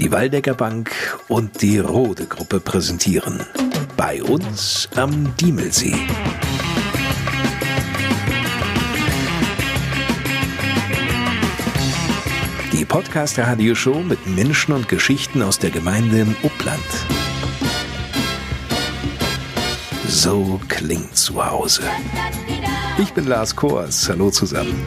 Die Waldecker Bank und die Rode Gruppe präsentieren. Bei uns am Diemelsee. Die Podcast-Radio-Show mit Menschen und Geschichten aus der Gemeinde im Upland. So klingt zu Hause. Ich bin Lars Kors. Hallo zusammen.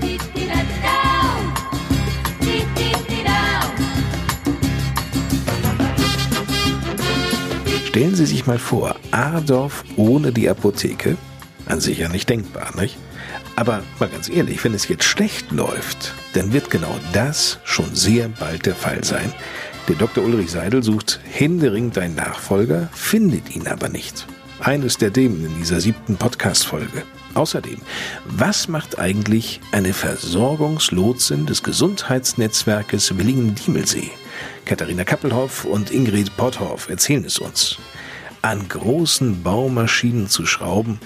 Stellen Sie sich mal vor, Adorf ohne die Apotheke? An sich ja nicht denkbar, nicht? Aber mal ganz ehrlich, wenn es jetzt schlecht läuft, dann wird genau das schon sehr bald der Fall sein. Der Dr. Ulrich Seidel sucht händeringend einen Nachfolger, findet ihn aber nicht. Eines der Themen in dieser siebten Podcast-Folge. Außerdem, was macht eigentlich eine Versorgungslotsin des Gesundheitsnetzwerkes Willingen-Diemelsee? Katharina Kappelhoff und Ingrid Potthoff erzählen es uns. An großen Baumaschinen zu schrauben,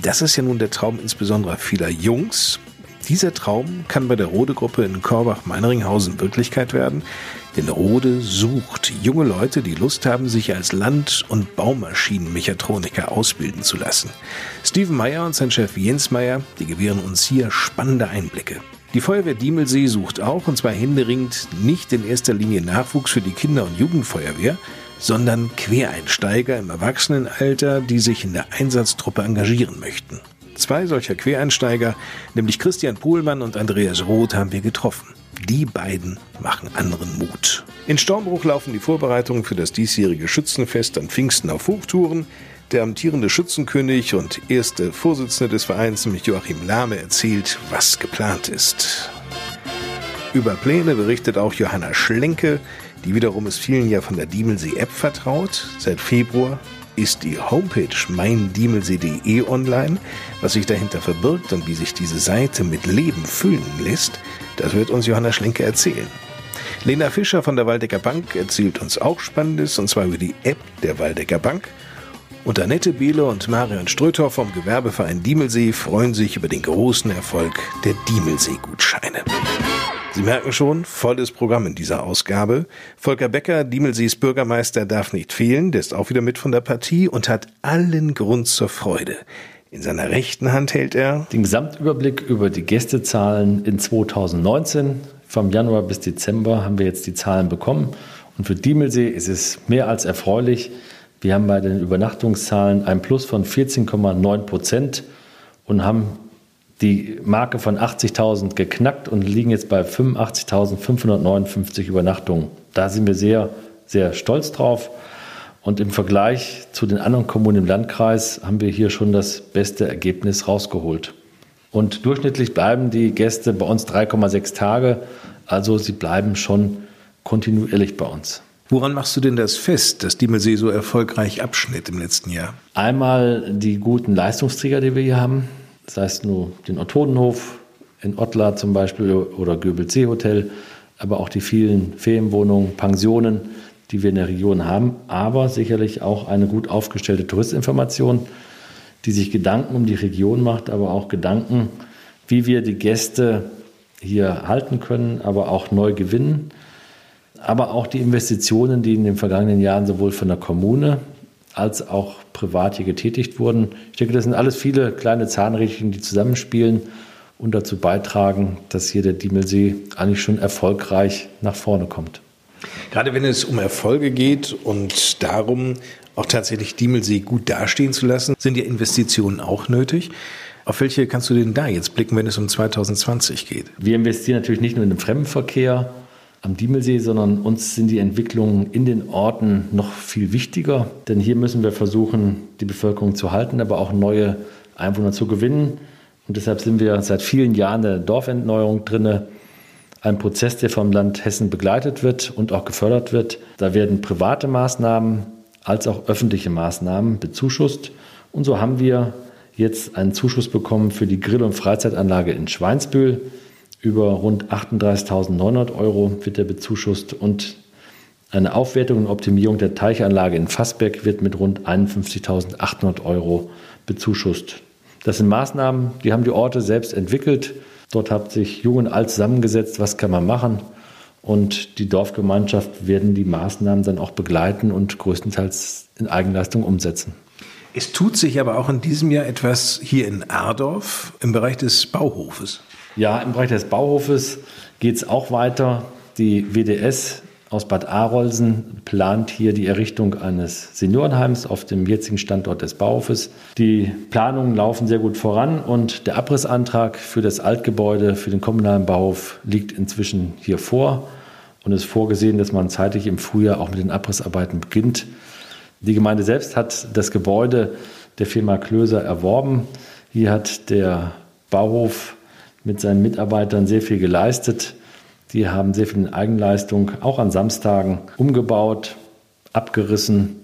das ist ja nun der Traum insbesondere vieler Jungs. Dieser Traum kann bei der Rode-Gruppe in Korbach-Meinringhausen Wirklichkeit werden, denn Rode sucht junge Leute, die Lust haben, sich als Land- und Baumaschinenmechatroniker ausbilden zu lassen. Steven Meyer und sein Chef Jens Meyer, die gewähren uns hier spannende Einblicke. Die Feuerwehr Diemelsee sucht auch, und zwar händeringend, nicht in erster Linie Nachwuchs für die Kinder- und Jugendfeuerwehr, sondern Quereinsteiger im Erwachsenenalter, die sich in der Einsatztruppe engagieren möchten. Zwei solcher Quereinsteiger, nämlich Christian Pohlmann und Andreas Roth, haben wir getroffen. Die beiden machen anderen Mut. In Stormbruch laufen die Vorbereitungen für das diesjährige Schützenfest an Pfingsten auf Hochtouren. Der amtierende Schützenkönig und erste Vorsitzende des Vereins, nämlich Joachim Lahme, erzählt, was geplant ist. Über Pläne berichtet auch Johanna Schlenke, die wiederum ist vielen ja von der Diemelsee-App vertraut. Seit Februar ist die Homepage meindiemelsee.de online. Was sich dahinter verbirgt und wie sich diese Seite mit Leben füllen lässt, das wird uns Johanna Schlenke erzählen. Lena Fischer von der Waldecker Bank erzählt uns auch Spannendes, und zwar über die App der Waldecker Bank. Und Annette Behle und Marion Ströthoff vom Gewerbeverein Diemelsee freuen sich über den großen Erfolg der Diemelsee-Gutscheine. Sie merken schon, volles Programm in dieser Ausgabe. Volker Becker, Diemelsees Bürgermeister, darf nicht fehlen, der ist auch wieder mit von der Partie und hat allen Grund zur Freude. In seiner rechten Hand hält er den Gesamtüberblick über die Gästezahlen in 2019. Vom Januar bis Dezember haben wir jetzt die Zahlen bekommen. Und für Diemelsee ist es mehr als erfreulich. Wir haben bei den Übernachtungszahlen ein Plus von 14,9 Prozent und haben die Marke von 80.000 geknackt und liegen jetzt bei 85.559 Übernachtungen. Da sind wir sehr, sehr stolz drauf. Und im Vergleich zu den anderen Kommunen im Landkreis haben wir hier schon das beste Ergebnis rausgeholt. Und durchschnittlich bleiben die Gäste bei uns 3,6 Tage. Also sie bleiben schon kontinuierlich bei uns. Woran machst du denn das fest, dass Diemelsee so erfolgreich abschnitt im letzten Jahr? Einmal die guten Leistungsträger, die wir hier haben. Das heißt nur den Ottodenhof in Ottlar zum Beispiel oder Göbel-See Hotel, aber auch die vielen Ferienwohnungen, Pensionen, die wir in der Region haben, aber sicherlich auch eine gut aufgestellte Touristinformation, die sich Gedanken um die Region macht, aber auch Gedanken, wie wir die Gäste hier halten können, aber auch neu gewinnen aber auch die Investitionen, die in den vergangenen Jahren sowohl von der Kommune als auch privat hier getätigt wurden. Ich denke, das sind alles viele kleine Zahnrädchen, die zusammenspielen und dazu beitragen, dass hier der Diemelsee eigentlich schon erfolgreich nach vorne kommt. Gerade wenn es um Erfolge geht und darum, auch tatsächlich Diemelsee gut dastehen zu lassen, sind ja Investitionen auch nötig. Auf welche kannst du denn da jetzt blicken, wenn es um 2020 geht? Wir investieren natürlich nicht nur in den Fremdenverkehr, am Diemelsee, sondern uns sind die Entwicklungen in den Orten noch viel wichtiger. Denn hier müssen wir versuchen, die Bevölkerung zu halten, aber auch neue Einwohner zu gewinnen. Und deshalb sind wir seit vielen Jahren in der Dorfentneuerung drinne. Ein Prozess, der vom Land Hessen begleitet wird und auch gefördert wird. Da werden private Maßnahmen als auch öffentliche Maßnahmen bezuschusst. Und so haben wir jetzt einen Zuschuss bekommen für die Grill- und Freizeitanlage in Schweinsbühl über rund 38.900 Euro wird er bezuschusst und eine Aufwertung und Optimierung der Teichanlage in Fassbeck wird mit rund 51.800 Euro bezuschusst. Das sind Maßnahmen, die haben die Orte selbst entwickelt. Dort hat sich Jung und Alt zusammengesetzt, was kann man machen. Und die Dorfgemeinschaft werden die Maßnahmen dann auch begleiten und größtenteils in Eigenleistung umsetzen. Es tut sich aber auch in diesem Jahr etwas hier in Ardorf im Bereich des Bauhofes. Ja, im Bereich des Bauhofes geht es auch weiter. Die WDS aus Bad Arolsen plant hier die Errichtung eines Seniorenheims auf dem jetzigen Standort des Bauhofes. Die Planungen laufen sehr gut voran und der Abrissantrag für das Altgebäude für den kommunalen Bauhof liegt inzwischen hier vor und ist vorgesehen, dass man zeitlich im Frühjahr auch mit den Abrissarbeiten beginnt. Die Gemeinde selbst hat das Gebäude der Firma Klöser erworben. Hier hat der Bauhof mit seinen Mitarbeitern sehr viel geleistet. Die haben sehr viel in Eigenleistung, auch an Samstagen, umgebaut, abgerissen,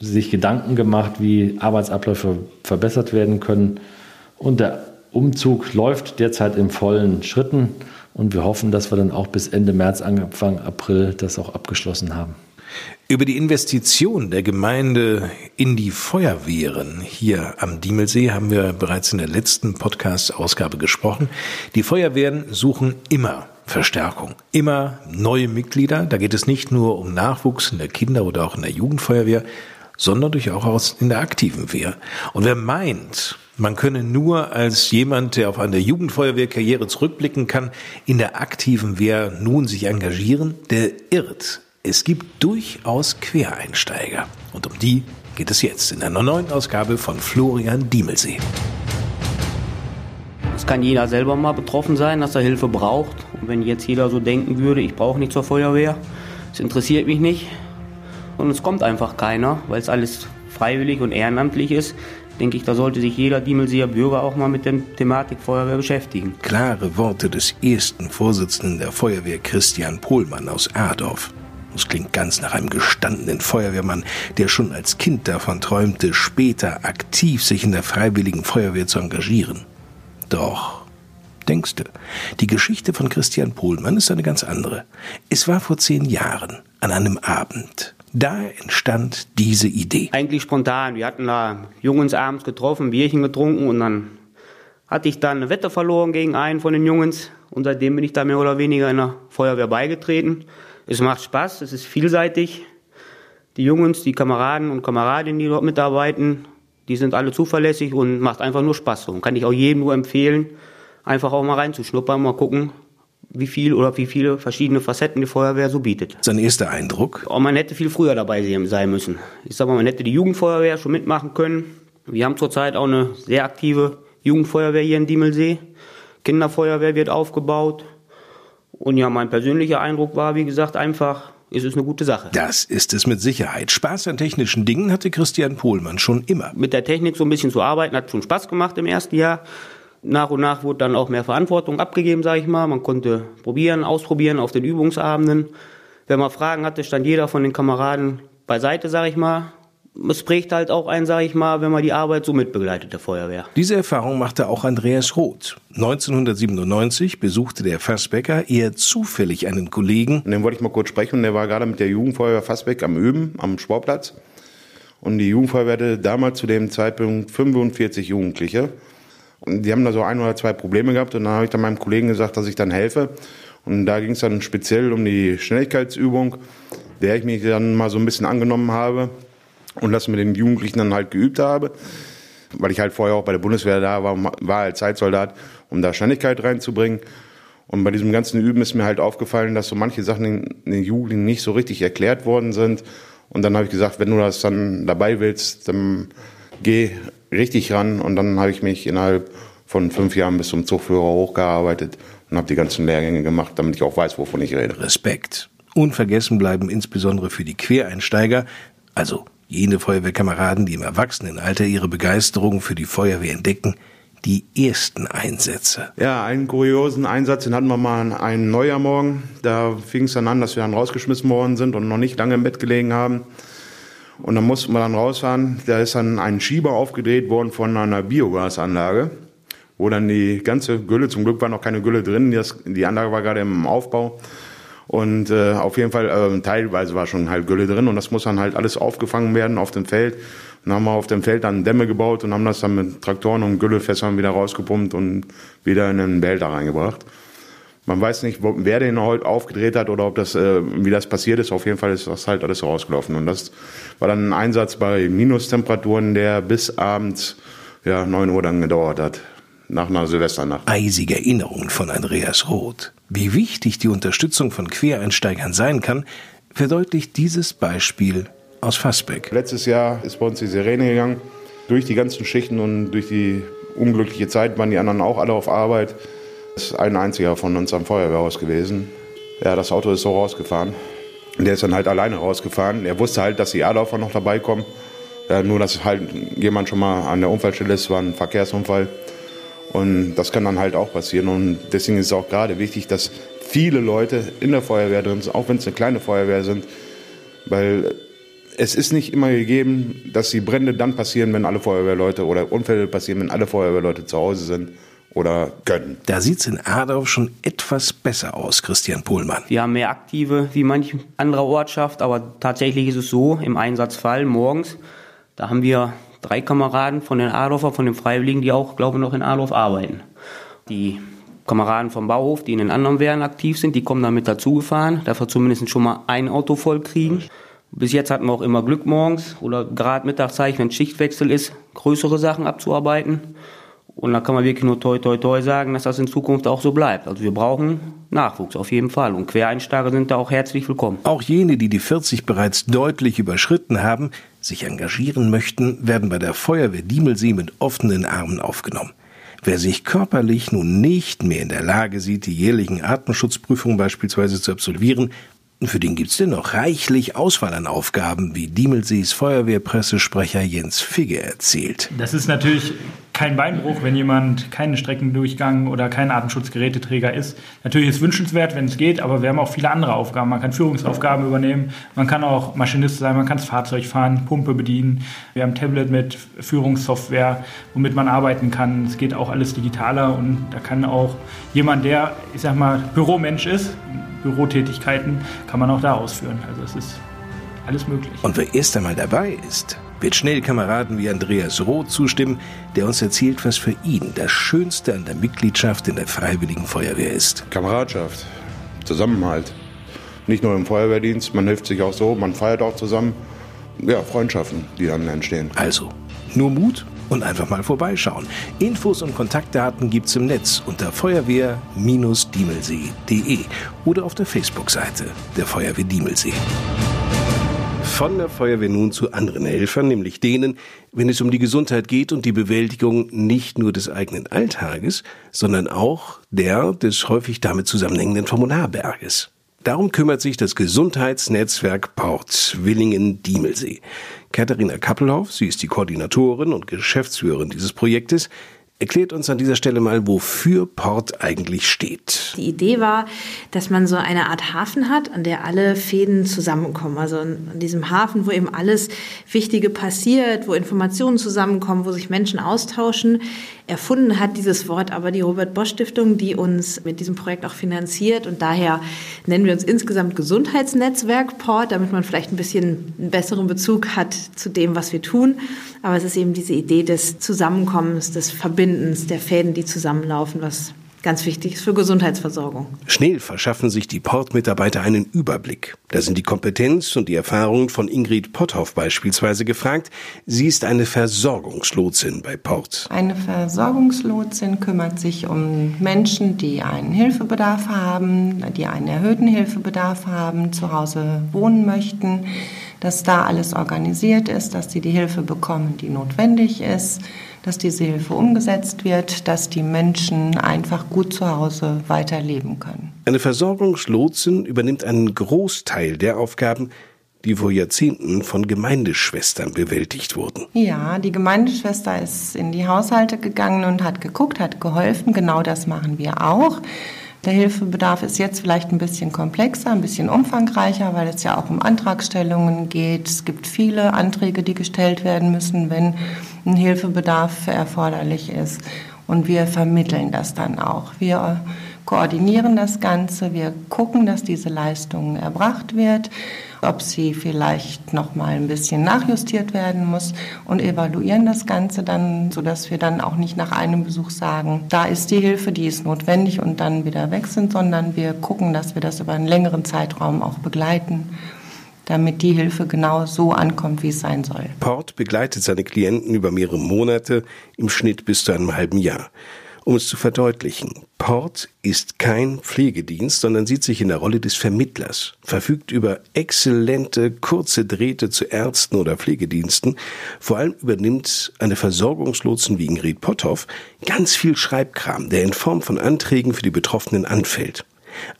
sich Gedanken gemacht, wie Arbeitsabläufe verbessert werden können. Und der Umzug läuft derzeit in vollen Schritten. Und wir hoffen, dass wir dann auch bis Ende März, Anfang April das auch abgeschlossen haben. Über die Investition der Gemeinde in die Feuerwehren hier am Diemelsee haben wir bereits in der letzten Podcast-Ausgabe gesprochen. Die Feuerwehren suchen immer Verstärkung. Immer neue Mitglieder. Da geht es nicht nur um Nachwuchs in der Kinder- oder auch in der Jugendfeuerwehr, sondern durchaus in der aktiven Wehr. Und wer meint, man könne nur als jemand, der auf eine Jugendfeuerwehrkarriere zurückblicken kann, in der aktiven Wehr nun sich engagieren, der irrt. Es gibt durchaus Quereinsteiger. Und um die geht es jetzt in einer neuen Ausgabe von Florian Diemelsee. Es kann jeder selber mal betroffen sein, dass er Hilfe braucht. Und wenn jetzt jeder so denken würde, ich brauche nicht zur Feuerwehr, es interessiert mich nicht. Und es kommt einfach keiner, weil es alles freiwillig und ehrenamtlich ist, denke ich, da sollte sich jeder Diemelseer Bürger auch mal mit der Thematik Feuerwehr beschäftigen. Klare Worte des ersten Vorsitzenden der Feuerwehr Christian Pohlmann aus Erdorf. Das klingt ganz nach einem gestandenen Feuerwehrmann, der schon als Kind davon träumte, später aktiv sich in der freiwilligen Feuerwehr zu engagieren. Doch, denkste, die Geschichte von Christian Pohlmann ist eine ganz andere. Es war vor zehn Jahren, an einem Abend. Da entstand diese Idee. Eigentlich spontan. Wir hatten da Jungs abends getroffen, Bierchen getrunken und dann hatte ich dann eine Wette verloren gegen einen von den Jungs und seitdem bin ich da mehr oder weniger in der Feuerwehr beigetreten. Es macht Spaß, es ist vielseitig. Die Jungs, die Kameraden und Kameradinnen, die dort mitarbeiten, die sind alle zuverlässig und macht einfach nur Spaß. Und kann ich auch jedem nur empfehlen, einfach auch mal reinzuschnuppern, mal gucken, wie viel oder wie viele verschiedene Facetten die Feuerwehr so bietet. Sein erster Eindruck? Oh, man hätte viel früher dabei sein müssen. Ich sag mal, man hätte die Jugendfeuerwehr schon mitmachen können. Wir haben zurzeit auch eine sehr aktive Jugendfeuerwehr hier in Diemelsee. Kinderfeuerwehr wird aufgebaut. Und ja, mein persönlicher Eindruck war, wie gesagt, einfach, ist es eine gute Sache. Das ist es mit Sicherheit. Spaß an technischen Dingen hatte Christian Pohlmann schon immer. Mit der Technik so ein bisschen zu arbeiten, hat schon Spaß gemacht im ersten Jahr. Nach und nach wurde dann auch mehr Verantwortung abgegeben, sage ich mal. Man konnte probieren, ausprobieren auf den Übungsabenden. Wenn man Fragen hatte, stand jeder von den Kameraden beiseite, sage ich mal, es prägt halt auch ein, sage ich mal, wenn man die Arbeit so mitbegleitet, der Feuerwehr. Diese Erfahrung machte auch Andreas Roth. 1997 besuchte der Fassbecker eher zufällig einen Kollegen. Und den wollte ich mal kurz sprechen. Der war gerade mit der Jugendfeuerwehr Fassbeck am Üben, am Sportplatz. Und die Jugendfeuerwehr hatte damals zu dem Zeitpunkt 45 Jugendliche. Und die haben da so ein oder zwei Probleme gehabt. Und dann habe ich dann meinem Kollegen gesagt, dass ich dann helfe. Und da ging es dann speziell um die Schnelligkeitsübung, der ich mich dann mal so ein bisschen angenommen habe und das mit den Jugendlichen dann halt geübt habe, weil ich halt vorher auch bei der Bundeswehr da war, war als Zeitsoldat, um da Schnelligkeit reinzubringen. Und bei diesem ganzen Üben ist mir halt aufgefallen, dass so manche Sachen den Jugendlichen nicht so richtig erklärt worden sind. Und dann habe ich gesagt, wenn du das dann dabei willst, dann geh richtig ran. Und dann habe ich mich innerhalb von fünf Jahren bis zum Zugführer hochgearbeitet und habe die ganzen Lehrgänge gemacht, damit ich auch weiß, wovon ich rede. Respekt. Unvergessen bleiben insbesondere für die Quereinsteiger, also jene Feuerwehrkameraden, die im Erwachsenenalter ihre Begeisterung für die Feuerwehr entdecken, die ersten Einsätze. Ja, einen kuriosen Einsatz, den hatten wir mal an einem Neujahrmorgen. Da fing es dann an, dass wir dann rausgeschmissen worden sind und noch nicht lange im Bett gelegen haben. Und dann mussten wir dann rausfahren. Da ist dann ein Schieber aufgedreht worden von einer Biogasanlage, wo dann die ganze Gülle, zum Glück war noch keine Gülle drin, die Anlage war gerade im Aufbau, und äh, auf jeden Fall, äh, teilweise war schon halt Gülle drin und das muss dann halt alles aufgefangen werden auf dem Feld. Dann haben wir auf dem Feld dann Dämme gebaut und haben das dann mit Traktoren und Güllefässern wieder rausgepumpt und wieder in einen Behälter reingebracht. Man weiß nicht, wer den heute aufgedreht hat oder ob das, äh, wie das passiert ist. Auf jeden Fall ist das halt alles rausgelaufen. Und das war dann ein Einsatz bei Minustemperaturen, der bis abends ja, 9 Uhr dann gedauert hat. Nach einer Silvesternacht. Eisige Erinnerungen von Andreas Roth. Wie wichtig die Unterstützung von Quereinsteigern sein kann, verdeutlicht dieses Beispiel aus Fassbeck. Letztes Jahr ist bei uns die Sirene gegangen. Durch die ganzen Schichten und durch die unglückliche Zeit waren die anderen auch alle auf Arbeit. Es ist ein einziger von uns am Feuerwehrhaus gewesen. Ja, das Auto ist so rausgefahren. Der ist dann halt alleine rausgefahren. Er wusste halt, dass die Erdorfer noch dabei kommen. Ja, nur, dass halt jemand schon mal an der Unfallstelle ist, war ein Verkehrsunfall. Und das kann dann halt auch passieren. Und deswegen ist es auch gerade wichtig, dass viele Leute in der Feuerwehr drin sind, auch wenn es eine kleine Feuerwehr sind. Weil es ist nicht immer gegeben, dass die Brände dann passieren, wenn alle Feuerwehrleute oder Unfälle passieren, wenn alle Feuerwehrleute zu Hause sind oder können. Da sieht es in Adorf schon etwas besser aus, Christian Pohlmann. Wir haben mehr Aktive wie manch andere Ortschaft, aber tatsächlich ist es so, im Einsatzfall morgens, da haben wir drei Kameraden von den Adorfer, von den Freiwilligen, die auch, glaube ich, noch in Adorf arbeiten. Die Kameraden vom Bauhof, die in den anderen Wehren aktiv sind, die kommen damit dazugefahren, dass wir zumindest schon mal ein Auto voll kriegen. Bis jetzt hatten wir auch immer Glück morgens oder gerade Mittagszeit, wenn Schichtwechsel ist, größere Sachen abzuarbeiten. Und da kann man wirklich nur toi toi toi sagen, dass das in Zukunft auch so bleibt. Also wir brauchen Nachwuchs auf jeden Fall. Und Quereinsteiger sind da auch herzlich willkommen. Auch jene, die die 40 bereits deutlich überschritten haben, sich engagieren möchten, werden bei der Feuerwehr Diemelsee mit offenen Armen aufgenommen. Wer sich körperlich nun nicht mehr in der Lage sieht, die jährlichen Artenschutzprüfungen beispielsweise zu absolvieren, für den gibt's dennoch reichlich Auswahl an Aufgaben, wie Diemelsees Feuerwehrpressesprecher Jens Figge erzählt. Das ist natürlich kein Beinbruch, wenn jemand keinen Streckendurchgang oder kein Atemschutzgeräteträger ist. Natürlich ist es wünschenswert, wenn es geht, aber wir haben auch viele andere Aufgaben. Man kann Führungsaufgaben übernehmen, man kann auch Maschinist sein, man kann das Fahrzeug fahren, Pumpe bedienen. Wir haben Tablet mit Führungssoftware, womit man arbeiten kann. Es geht auch alles digitaler und da kann auch jemand, der, ich sag mal, Büromensch ist, Bürotätigkeiten, kann man auch da ausführen. Also es ist alles möglich. Und wer erst einmal dabei ist, wird schnell Kameraden wie Andreas Roth zustimmen, der uns erzählt, was für ihn das Schönste an der Mitgliedschaft in der Freiwilligen Feuerwehr ist. Kameradschaft, Zusammenhalt. Nicht nur im Feuerwehrdienst, man hilft sich auch so, man feiert auch zusammen. Ja, Freundschaften, die dann entstehen. Also, nur Mut und einfach mal vorbeischauen. Infos und Kontaktdaten gibt's im Netz unter feuerwehr-diemelsee.de oder auf der Facebook-Seite der Feuerwehr Diemelsee. Von der Feuerwehr nun zu anderen Helfern, nämlich denen, wenn es um die Gesundheit geht und die Bewältigung nicht nur des eigenen Alltages, sondern auch der des häufig damit zusammenhängenden Formularberges. Darum kümmert sich das Gesundheitsnetzwerk Port Willingen-Diemelsee. Katharina Kappelhoff, sie ist die Koordinatorin und Geschäftsführerin dieses Projektes, erklärt uns an dieser Stelle mal, wofür Port eigentlich steht. Die Idee war, dass man so eine Art Hafen hat, an der alle Fäden zusammenkommen. Also an diesem Hafen, wo eben alles Wichtige passiert, wo Informationen zusammenkommen, wo sich Menschen austauschen. Erfunden hat dieses Wort aber die Robert Bosch Stiftung, die uns mit diesem Projekt auch finanziert. Und daher nennen wir uns insgesamt Gesundheitsnetzwerk Port, damit man vielleicht ein bisschen einen besseren Bezug hat zu dem, was wir tun. Aber es ist eben diese Idee des Zusammenkommens, des Verbindens, der Fäden, die zusammenlaufen, was ganz wichtig ist für Gesundheitsversorgung. Schnell verschaffen sich die Port-Mitarbeiter einen Überblick. Da sind die Kompetenz und die Erfahrungen von Ingrid Potthoff beispielsweise gefragt. Sie ist eine Versorgungslotsin bei Port. Eine Versorgungslotsin kümmert sich um Menschen, die einen Hilfebedarf haben, die einen erhöhten Hilfebedarf haben, zu Hause wohnen möchten, dass da alles organisiert ist, dass sie die Hilfe bekommen, die notwendig ist dass diese Hilfe umgesetzt wird, dass die Menschen einfach gut zu Hause weiterleben können. Eine Versorgungslotsin übernimmt einen Großteil der Aufgaben, die vor Jahrzehnten von Gemeindeschwestern bewältigt wurden. Ja, die Gemeindeschwester ist in die Haushalte gegangen und hat geguckt, hat geholfen. Genau das machen wir auch. Der Hilfebedarf ist jetzt vielleicht ein bisschen komplexer, ein bisschen umfangreicher, weil es ja auch um Antragstellungen geht. Es gibt viele Anträge, die gestellt werden müssen, wenn ein Hilfebedarf erforderlich ist. Und wir vermitteln das dann auch. Wir koordinieren das Ganze, wir gucken, dass diese Leistung erbracht wird, ob sie vielleicht noch mal ein bisschen nachjustiert werden muss und evaluieren das Ganze dann, sodass wir dann auch nicht nach einem Besuch sagen, da ist die Hilfe, die ist notwendig und dann wieder weg sind, sondern wir gucken, dass wir das über einen längeren Zeitraum auch begleiten damit die Hilfe genau so ankommt, wie es sein soll. Port begleitet seine Klienten über mehrere Monate, im Schnitt bis zu einem halben Jahr. Um es zu verdeutlichen, Port ist kein Pflegedienst, sondern sieht sich in der Rolle des Vermittlers, verfügt über exzellente kurze Drähte zu Ärzten oder Pflegediensten, vor allem übernimmt eine Versorgungslotsen wie Ingrid Potthoff ganz viel Schreibkram, der in Form von Anträgen für die Betroffenen anfällt.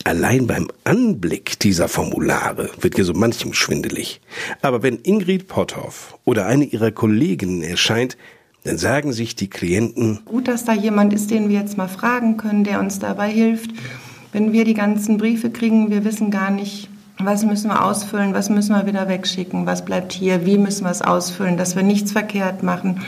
Allein beim Anblick dieser Formulare wird ja so manchem schwindelig. Aber wenn Ingrid Potthoff oder eine ihrer Kolleginnen erscheint, dann sagen sich die Klienten, gut, dass da jemand ist, den wir jetzt mal fragen können, der uns dabei hilft. Wenn wir die ganzen Briefe kriegen, wir wissen gar nicht, was müssen wir ausfüllen, was müssen wir wieder wegschicken, was bleibt hier, wie müssen wir es ausfüllen, dass wir nichts verkehrt machen.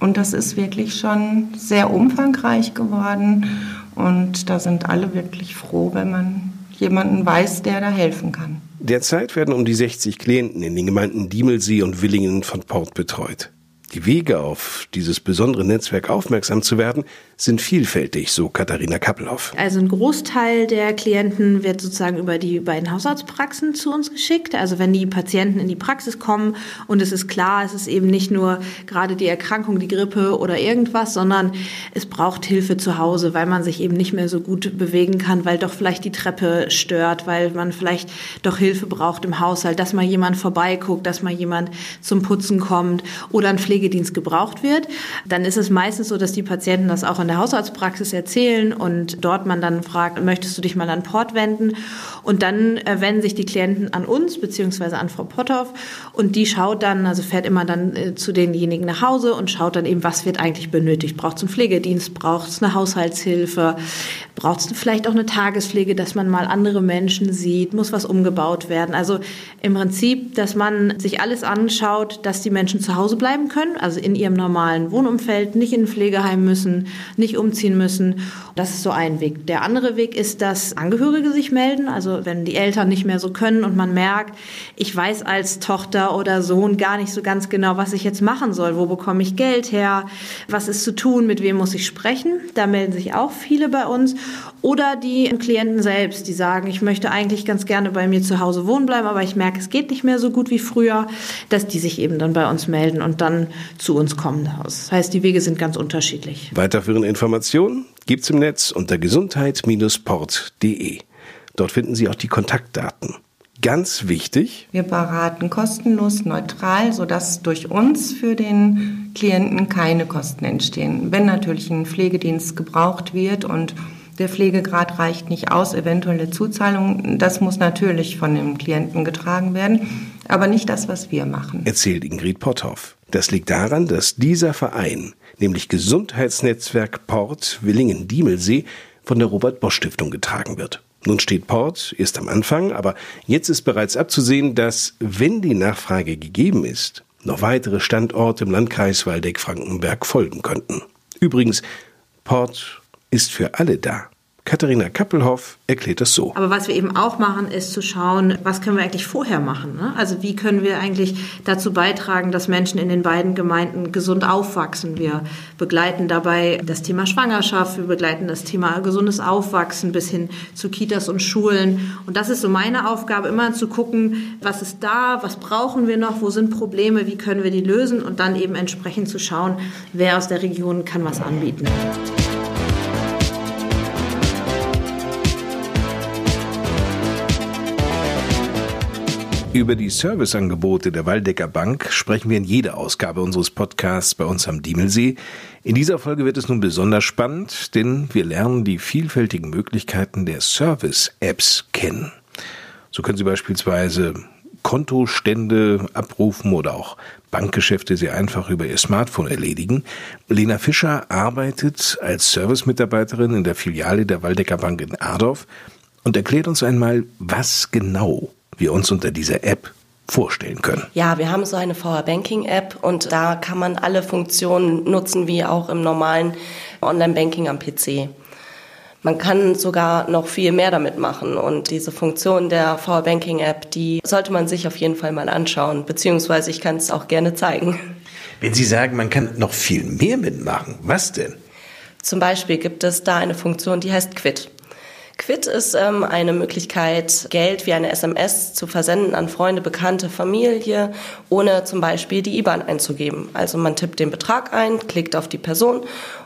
Und das ist wirklich schon sehr umfangreich geworden. Und da sind alle wirklich froh, wenn man jemanden weiß, der da helfen kann. Derzeit werden um die 60 Klienten in den Gemeinden Diemelsee und Willingen von Port betreut. Die Wege auf dieses besondere Netzwerk aufmerksam zu werden, sind vielfältig, so Katharina Kappelhoff. Also ein Großteil der Klienten wird sozusagen über die beiden Hausarztpraxen zu uns geschickt. Also wenn die Patienten in die Praxis kommen und es ist klar, es ist eben nicht nur gerade die Erkrankung, die Grippe oder irgendwas, sondern es braucht Hilfe zu Hause, weil man sich eben nicht mehr so gut bewegen kann, weil doch vielleicht die Treppe stört, weil man vielleicht doch Hilfe braucht im Haushalt, dass mal jemand vorbeiguckt, dass mal jemand zum Putzen kommt oder ein Pflegedienst gebraucht wird. Dann ist es meistens so, dass die Patienten das auch in der Hausarztpraxis erzählen und dort man dann fragt, möchtest du dich mal an Port wenden? Und dann äh, wenden sich die Klienten an uns beziehungsweise an Frau Potthoff und die schaut dann, also fährt immer dann äh, zu denjenigen nach Hause und schaut dann eben, was wird eigentlich benötigt. Braucht es einen Pflegedienst? Braucht es eine Haushaltshilfe? Braucht es vielleicht auch eine Tagespflege, dass man mal andere Menschen sieht? Muss was umgebaut werden? Also im Prinzip, dass man sich alles anschaut, dass die Menschen zu Hause bleiben können, also in ihrem normalen Wohnumfeld, nicht in ein Pflegeheim müssen, nicht umziehen müssen. Das ist so ein Weg. Der andere Weg ist, dass Angehörige sich melden, also wenn die Eltern nicht mehr so können und man merkt, ich weiß als Tochter oder Sohn gar nicht so ganz genau, was ich jetzt machen soll. Wo bekomme ich Geld her? Was ist zu tun? Mit wem muss ich sprechen? Da melden sich auch viele bei uns. Oder die Klienten selbst, die sagen, ich möchte eigentlich ganz gerne bei mir zu Hause wohnen bleiben, aber ich merke, es geht nicht mehr so gut wie früher, dass die sich eben dann bei uns melden und dann zu uns kommen. Das heißt, die Wege sind ganz unterschiedlich. Weiterführende Informationen gibt's im Netz unter gesundheit-port.de. Dort finden Sie auch die Kontaktdaten. Ganz wichtig. Wir beraten kostenlos, neutral, sodass durch uns für den Klienten keine Kosten entstehen. Wenn natürlich ein Pflegedienst gebraucht wird und der Pflegegrad reicht nicht aus, eventuelle Zuzahlung, das muss natürlich von dem Klienten getragen werden, aber nicht das, was wir machen. Erzählt Ingrid Potthoff. Das liegt daran, dass dieser Verein, nämlich Gesundheitsnetzwerk Port Willingen-Diemelsee, von der Robert Bosch Stiftung getragen wird. Nun steht Port erst am Anfang, aber jetzt ist bereits abzusehen, dass, wenn die Nachfrage gegeben ist, noch weitere Standorte im Landkreis Waldeck-Frankenberg folgen könnten. Übrigens, Port ist für alle da. Katharina Kappelhoff erklärt es so. Aber was wir eben auch machen, ist zu schauen, was können wir eigentlich vorher machen? Ne? Also wie können wir eigentlich dazu beitragen, dass Menschen in den beiden Gemeinden gesund aufwachsen? Wir begleiten dabei das Thema Schwangerschaft, wir begleiten das Thema gesundes Aufwachsen bis hin zu Kitas und Schulen. Und das ist so meine Aufgabe, immer zu gucken, was ist da, was brauchen wir noch, wo sind Probleme, wie können wir die lösen und dann eben entsprechend zu schauen, wer aus der Region kann was anbieten. Über die Serviceangebote der Waldecker Bank sprechen wir in jeder Ausgabe unseres Podcasts bei uns am Diemelsee. In dieser Folge wird es nun besonders spannend, denn wir lernen die vielfältigen Möglichkeiten der Service-Apps kennen. So können Sie beispielsweise Kontostände abrufen oder auch Bankgeschäfte sehr einfach über Ihr Smartphone erledigen. Lena Fischer arbeitet als Servicemitarbeiterin in der Filiale der Waldecker Bank in Adorf und erklärt uns einmal, was genau wir uns unter dieser App vorstellen können. Ja, wir haben so eine VR Banking App und da kann man alle Funktionen nutzen wie auch im normalen Online Banking am PC. Man kann sogar noch viel mehr damit machen und diese Funktion der VR Banking App, die sollte man sich auf jeden Fall mal anschauen, beziehungsweise ich kann es auch gerne zeigen. Wenn Sie sagen, man kann noch viel mehr mitmachen, was denn? Zum Beispiel gibt es da eine Funktion, die heißt Quit. Quit ist ähm, eine Möglichkeit, Geld wie eine SMS zu versenden an Freunde, Bekannte, Familie, ohne zum Beispiel die IBAN einzugeben. Also man tippt den Betrag ein, klickt auf die Person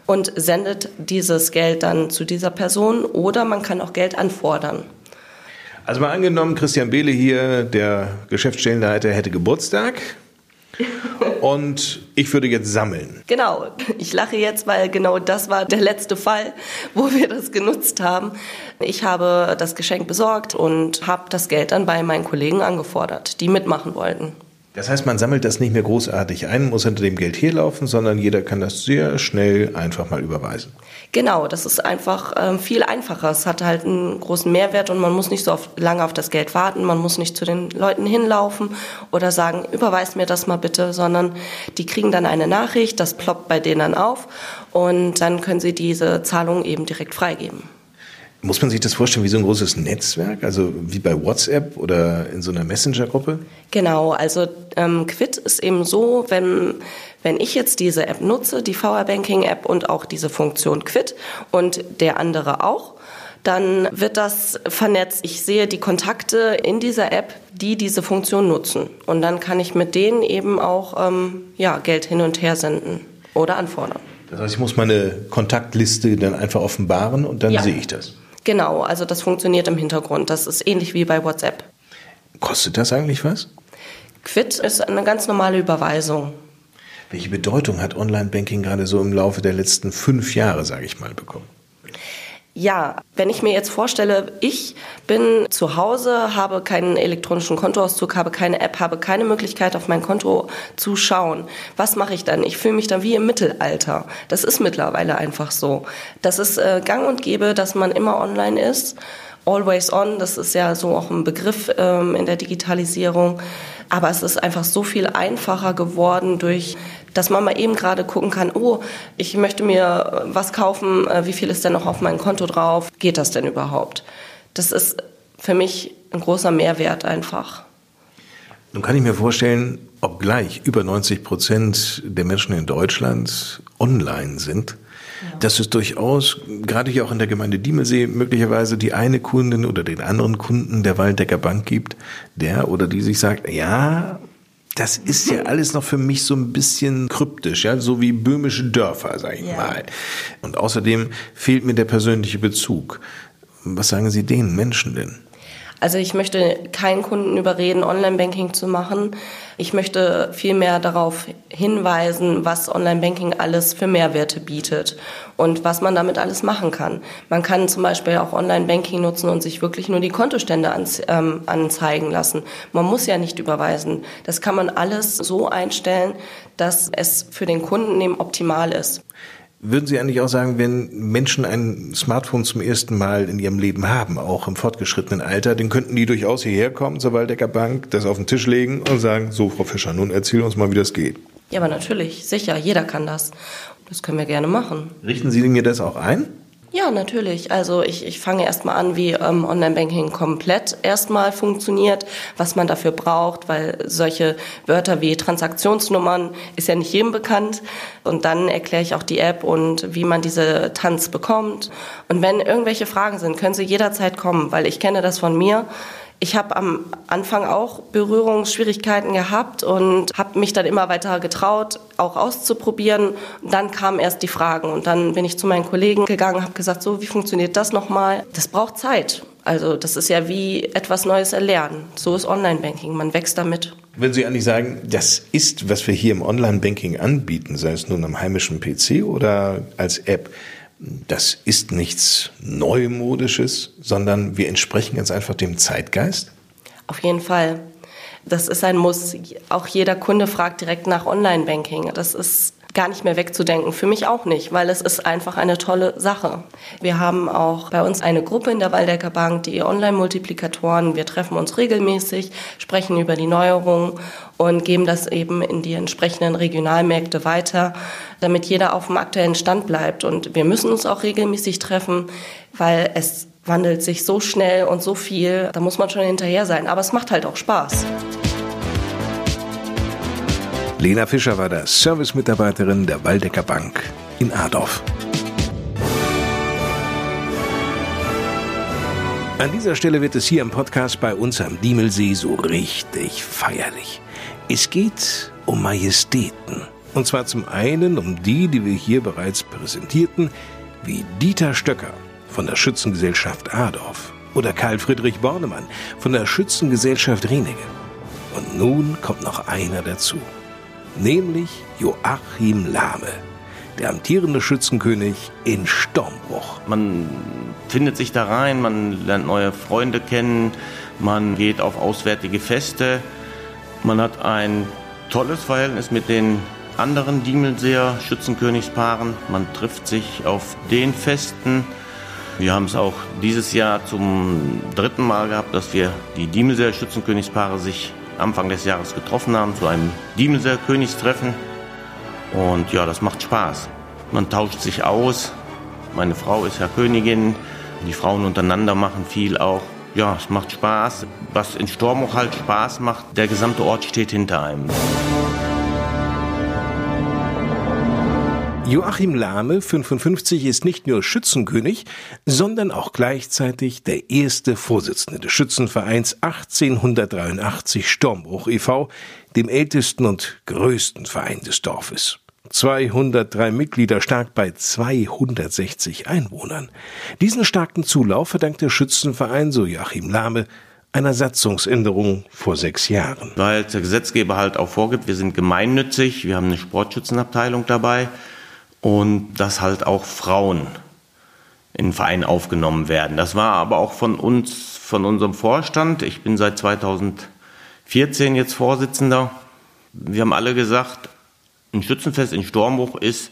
und sendet dieses Geld dann zu dieser Person oder man kann auch Geld anfordern. Also mal angenommen, Christian Behle hier, der Geschäftsstellenleiter, hätte Geburtstag und ich würde jetzt sammeln. Genau. Ich lache jetzt, weil genau das war der letzte Fall, wo wir das genutzt haben. Ich habe das Geschenk besorgt und habe das Geld dann bei meinen Kollegen angefordert, die mitmachen wollten. Das heißt, man sammelt das nicht mehr großartig ein, muss hinter dem Geld herlaufen, sondern jeder kann das sehr schnell einfach mal überweisen. Genau, das ist einfach ähm, viel einfacher. Es hat halt einen großen Mehrwert und man muss nicht so oft, lange auf das Geld warten, man muss nicht zu den Leuten hinlaufen oder sagen, überweist mir das mal bitte, sondern die kriegen dann eine Nachricht, das ploppt bei denen dann auf und dann können sie diese Zahlung eben direkt freigeben. Muss man sich das vorstellen wie so ein großes Netzwerk, also wie bei WhatsApp oder in so einer Messenger-Gruppe? Genau, also ähm, Quid ist eben so, wenn, wenn ich jetzt diese App nutze, die VR Banking App und auch diese Funktion Quid und der andere auch, dann wird das vernetzt. Ich sehe die Kontakte in dieser App, die diese Funktion nutzen. Und dann kann ich mit denen eben auch ähm, ja, Geld hin und her senden oder anfordern. Das heißt, ich muss meine Kontaktliste dann einfach offenbaren und dann Ja. sehe ich das. Genau, also das funktioniert im Hintergrund. Das ist ähnlich wie bei WhatsApp. Kostet das eigentlich was? Quid ist eine ganz normale Überweisung. Welche Bedeutung hat Online-Banking gerade so im Laufe der letzten fünf Jahre, sage ich mal, bekommen? Ja, wenn ich mir jetzt vorstelle, ich bin zu Hause, habe keinen elektronischen Kontoauszug, habe keine App, habe keine Möglichkeit auf mein Konto zu schauen. Was mache ich dann? Ich fühle mich dann wie im Mittelalter. Das ist mittlerweile einfach so. Das ist äh, gang und gäbe, dass man immer online ist. Always on, das ist ja so auch ein Begriff ähm, in der Digitalisierung. Aber es ist einfach so viel einfacher geworden durch, dass man mal eben gerade gucken kann, oh, ich möchte mir was kaufen, äh, wie viel ist denn noch auf meinem Konto drauf? Geht das denn überhaupt? Das ist für mich ein großer Mehrwert einfach. Nun kann ich mir vorstellen, obgleich über 90 Prozent der Menschen in Deutschland online sind, dass es durchaus, gerade hier auch in der Gemeinde Diemelsee, möglicherweise die eine Kundin oder den anderen Kunden der Waldecker Bank gibt, der oder die sich sagt, ja, das ist ja alles noch für mich so ein bisschen kryptisch, ja, so wie böhmische Dörfer, sag ich Ja. mal. Und außerdem fehlt mir der persönliche Bezug. Was sagen Sie den Menschen denn? Also ich möchte keinen Kunden überreden, Online-Banking zu machen. Ich möchte vielmehr darauf hinweisen, was Online-Banking alles für Mehrwerte bietet und was man damit alles machen kann. Man kann zum Beispiel auch Online-Banking nutzen und sich wirklich nur die Kontostände ähm, anzeigen lassen. Man muss ja nicht überweisen. Das kann man alles so einstellen, dass es für den Kunden eben optimal ist. Würden Sie eigentlich auch sagen, wenn Menschen ein Smartphone zum ersten Mal in ihrem Leben haben, auch im fortgeschrittenen Alter, dann könnten die durchaus hierher kommen zur Waldecker Bank, das auf den Tisch legen und sagen, so Frau Fischer, nun erzähl uns mal, wie das geht. Ja, aber natürlich, sicher, jeder kann das. Das können wir gerne machen. Richten Sie mir das auch ein? Ja, natürlich. Also ich, ich fange erstmal an, wie ähm, Online-Banking komplett erstmal funktioniert, was man dafür braucht, weil solche Wörter wie Transaktionsnummern ist ja nicht jedem bekannt. Und dann erkläre ich auch die App und wie man diese Tanz bekommt. Und wenn irgendwelche Fragen sind, können Sie jederzeit kommen, weil ich kenne das von mir. Ich habe am Anfang auch Berührungsschwierigkeiten gehabt und habe mich dann immer weiter getraut, auch auszuprobieren. Dann kamen erst die Fragen und dann bin ich zu meinen Kollegen gegangen, habe gesagt, so wie funktioniert das nochmal? Das braucht Zeit. Also das ist ja wie etwas Neues erlernen. So ist Online-Banking, man wächst damit. Würden Sie eigentlich sagen, das ist, was wir hier im Online-Banking anbieten, sei es nun am heimischen PC oder als App, das ist nichts Neumodisches, sondern wir entsprechen ganz einfach dem Zeitgeist? Auf jeden Fall. Das ist ein Muss. Auch jeder Kunde fragt direkt nach Online-Banking. Das ist gar nicht mehr wegzudenken. Für mich auch nicht, weil es ist einfach eine tolle Sache. Wir haben auch bei uns eine Gruppe in der Waldecker Bank, die Online-Multiplikatoren. Wir treffen uns regelmäßig, sprechen über die Neuerungen und geben das eben in die entsprechenden Regionalmärkte weiter, damit jeder auf dem aktuellen Stand bleibt. Und wir müssen uns auch regelmäßig treffen, weil es wandelt sich so schnell und so viel, da muss man schon hinterher sein. Aber es macht halt auch Spaß. Lena Fischer war da Servicemitarbeiterin der Waldecker Bank in Adorf. An dieser Stelle wird es hier im Podcast bei uns am Diemelsee so richtig feierlich. Es geht um Majestäten. Und zwar zum einen um die, die wir hier bereits präsentierten, wie Dieter Stöcker von der Schützengesellschaft Adorf oder Karl Friedrich Bornemann von der Schützengesellschaft Renige. Und nun kommt noch einer dazu, nämlich Joachim Lahme, der amtierende Schützenkönig in Stormbruch. Man findet sich da rein, man lernt neue Freunde kennen, man geht auf auswärtige Feste, man hat ein tolles Verhältnis mit den anderen Diemelseer Schützenkönigspaaren. Man trifft sich auf den Festen. Wir haben es auch dieses Jahr zum dritten Mal gehabt, dass wir die Diemelseer Schützenkönigspaare sich Anfang des Jahres getroffen haben zu einem Diemelseer Königstreffen. Und ja, das macht Spaß. Man tauscht sich aus. Meine Frau ist ja Königin. Die Frauen untereinander machen viel auch. Ja, es macht Spaß. Was in Stormoch halt Spaß macht, der gesamte Ort steht hinter einem. Joachim Lahme, 55, ist nicht nur Schützenkönig, sondern auch gleichzeitig der erste Vorsitzende des Schützenvereins 1883 Stormbruch e.V., dem ältesten und größten Verein des Dorfes. 203 Mitglieder stark bei 260 Einwohnern. Diesen starken Zulauf verdankt der Schützenverein, so Joachim Lahme, einer Satzungsänderung vor sechs Jahren. Weil der Gesetzgeber halt auch vorgibt, wir sind gemeinnützig, wir haben eine Sportschützenabteilung dabei und dass halt auch Frauen in den Verein aufgenommen werden. Das war aber auch von uns, von unserem Vorstand. Ich bin seit 2014 jetzt Vorsitzender. Wir haben alle gesagt, ein Schützenfest in Stormbruch ist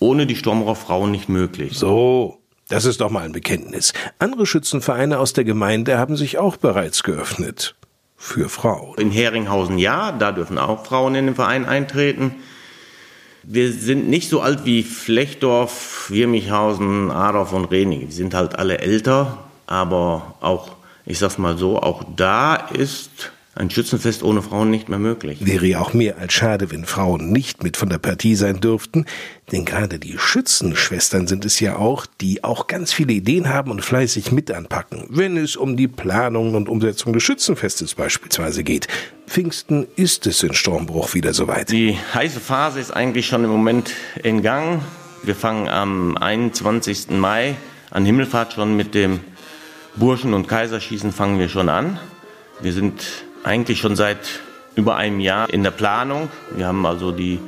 ohne die Stormbrucher Frauen nicht möglich. So, das ist doch mal ein Bekenntnis. Andere Schützenvereine aus der Gemeinde haben sich auch bereits geöffnet. Für Frauen. In Heringhausen ja, da dürfen auch Frauen in den Verein eintreten. Wir sind nicht so alt wie Flechdorf, Wirmichhausen, Adorf und Renige. Die sind halt alle älter, aber auch, ich sag's mal so, auch da ist ein Schützenfest ohne Frauen nicht mehr möglich. Wäre ja auch mehr als schade, wenn Frauen nicht mit von der Partie sein dürften, denn gerade die Schützenschwestern sind es ja auch, die auch ganz viele Ideen haben und fleißig mit anpacken, wenn es um die Planung und Umsetzung des Schützenfestes beispielsweise geht. Pfingsten ist es in Stormbruch wieder soweit. Die heiße Phase ist eigentlich schon im Moment in Gang. Wir fangen am 21. Mai an Himmelfahrt schon mit dem Burschen- und Kaiserschießen fangen wir schon an. Wir sind eigentlich schon seit über einem Jahr in der Planung. Wir haben also die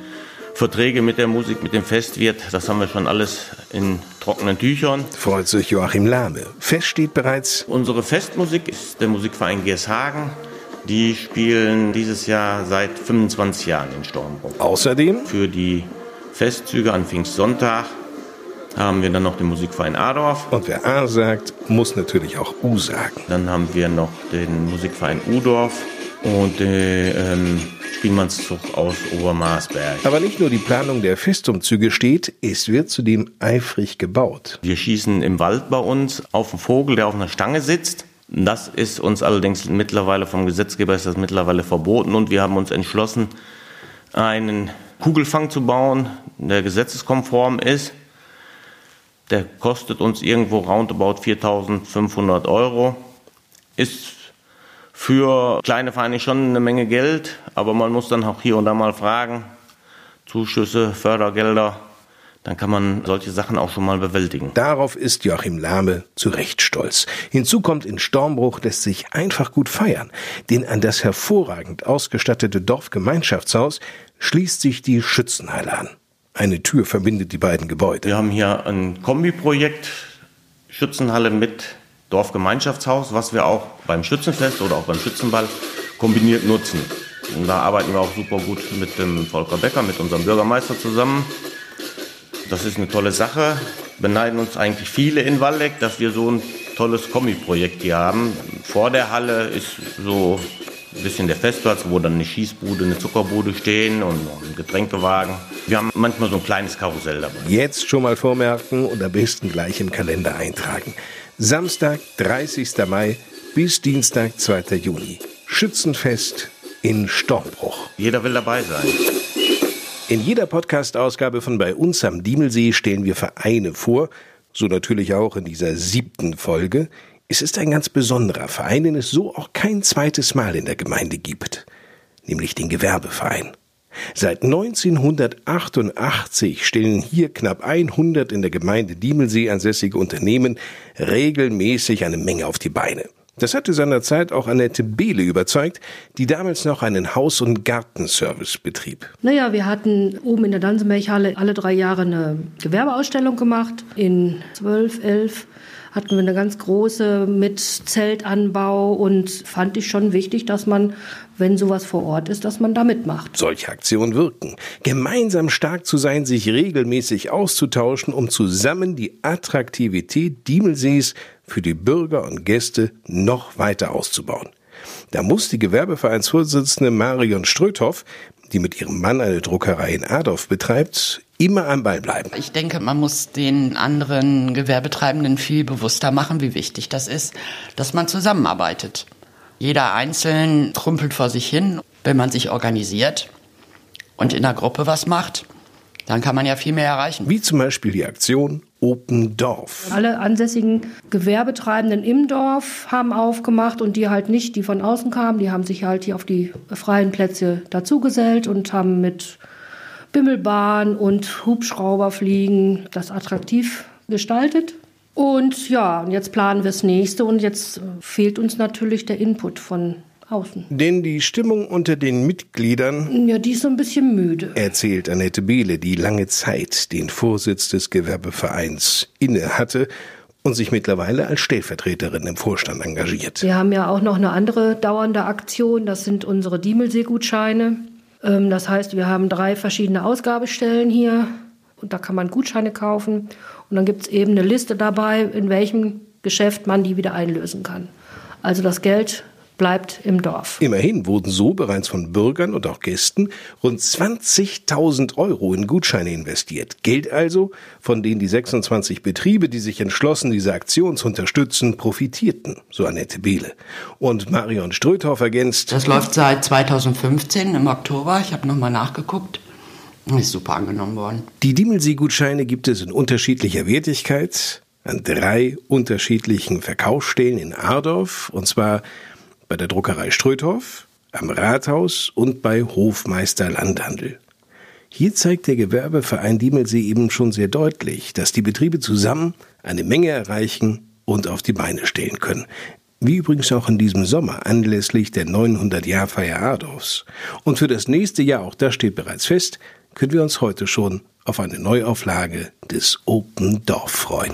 Verträge mit der Musik, mit dem Festwirt, das haben wir schon alles in trockenen Tüchern. Freut sich Joachim Lahme. Fest steht bereits. Unsere Festmusik ist der Musikverein Gershagen. Die spielen dieses Jahr seit 25 Jahren in Stormbruch. Außerdem für die Festzüge an Pfingstsonntag haben wir dann noch den Musikverein Adorf. Und wer A sagt, muss natürlich auch U sagen. Dann haben wir noch den Musikverein Udorf und den ähm, Spielmannszug aus Obermarsberg. Aber nicht nur die Planung der Festumzüge steht, es wird zudem eifrig gebaut. Wir schießen im Wald bei uns auf einen Vogel, der auf einer Stange sitzt. Das ist uns allerdings mittlerweile vom Gesetzgeber ist das mittlerweile verboten und wir haben uns entschlossen, einen Kugelfang zu bauen, der gesetzeskonform ist. Der kostet uns irgendwo roundabout 4.500 Euro. Ist für kleine Vereine schon eine Menge Geld, aber man muss dann auch hier und da mal fragen. Zuschüsse, Fördergelder, dann kann man solche Sachen auch schon mal bewältigen. Darauf ist Joachim Lahme zu Recht stolz. Hinzu kommt, in Stormbruch lässt sich einfach gut feiern, denn an das hervorragend ausgestattete Dorfgemeinschaftshaus schließt sich die Schützenhalle an. Eine Tür verbindet die beiden Gebäude. Wir haben hier ein Kombiprojekt, Schützenhalle mit Dorfgemeinschaftshaus, was wir auch beim Schützenfest oder auch beim Schützenball kombiniert nutzen. Und da arbeiten wir auch super gut mit dem Volker Becker, mit unserem Bürgermeister zusammen. Das ist eine tolle Sache. Beneiden uns eigentlich viele in Waldeck, dass wir so ein tolles Kombi-Projekt hier haben. Vor der Halle ist so ein bisschen der Festplatz, wo dann eine Schießbude, eine Zuckerbude stehen und ein Getränkewagen. Wir haben manchmal so ein kleines Karussell dabei. Jetzt schon mal vormerken und am besten gleich im Kalender eintragen. Samstag, 30. Mai bis Dienstag, 2. Juni. Schützenfest in Stormbruch. Jeder will dabei sein. In jeder Podcast-Ausgabe von Bei uns am Diemelsee stellen wir Vereine vor, so natürlich auch in dieser siebten Folge. Es ist ein ganz besonderer Verein, den es so auch kein zweites Mal in der Gemeinde gibt, nämlich den Gewerbeverein. Seit 1988 stellen hier knapp 100 in der Gemeinde Diemelsee ansässige Unternehmen regelmäßig eine Menge auf die Beine. Das hatte seinerzeit auch Annette Behle überzeugt, die damals noch einen Haus- und Gartenservice betrieb. Naja, wir hatten oben in der Dansenberghalle alle drei Jahre eine Gewerbeausstellung gemacht. In 12, 11 hatten wir eine ganz große mit Zeltanbau und fand ich schon wichtig, dass man, wenn sowas vor Ort ist, dass man da mitmacht. Solche Aktionen wirken. Gemeinsam stark zu sein, sich regelmäßig auszutauschen, um zusammen die Attraktivität Diemelsees für die Bürger und Gäste noch weiter auszubauen. Da muss die Gewerbevereinsvorsitzende Marion Ströthoff, die mit ihrem Mann eine Druckerei in Adorf betreibt, immer am Ball bleiben. Ich denke, man muss den anderen Gewerbetreibenden viel bewusster machen, wie wichtig das ist, dass man zusammenarbeitet. Jeder einzeln trumpelt vor sich hin, wenn man sich organisiert und in der Gruppe was macht, dann kann man ja viel mehr erreichen. Wie zum Beispiel die Aktion Open Dorf. Alle ansässigen Gewerbetreibenden im Dorf haben aufgemacht und die halt nicht, die von außen kamen, die haben sich halt hier auf die freien Plätze dazugesellt und haben mit Bimmelbahn und Hubschrauberfliegen das attraktiv gestaltet. Und ja, jetzt planen wir das nächste und jetzt fehlt uns natürlich der Input von außen. Denn die Stimmung unter den Mitgliedern. Ja, die ist so ein bisschen müde. Erzählt Annette Behle, die lange Zeit den Vorsitz des Gewerbevereins inne hatte und sich mittlerweile als Stellvertreterin im Vorstand engagiert. Wir haben ja auch noch eine andere dauernde Aktion, das sind unsere Diemelsee-Gutscheine. Ähm, das heißt, wir haben drei verschiedene Ausgabestellen hier und da kann man Gutscheine kaufen und dann gibt es eben eine Liste dabei, in welchem Geschäft man die wieder einlösen kann. Also das Geld bleibt im Dorf. Immerhin wurden so bereits von Bürgern und auch Gästen rund 20.000 Euro in Gutscheine investiert. Geld also, von denen die 26 Betriebe, die sich entschlossen, diese Aktion zu unterstützen, profitierten, so Annette Behle. Und Marion Ströthoff ergänzt. Das läuft seit 2015 im Oktober. Ich habe nochmal nachgeguckt. Ist super angenommen worden. Die Diemelsee-Gutscheine gibt es in unterschiedlicher Wertigkeit an drei unterschiedlichen Verkaufsstellen in Ardorf, und zwar bei der Druckerei Ströthoff, am Rathaus und bei Hofmeister Landhandel. Hier zeigt der Gewerbeverein Diemelsee eben schon sehr deutlich, dass die Betriebe zusammen eine Menge erreichen und auf die Beine stellen können. Wie übrigens auch in diesem Sommer anlässlich der 900-Jahr-Feier Adorfs. Und für das nächste Jahr, auch das steht bereits fest, können wir uns heute schon auf eine Neuauflage des Open Dorf freuen.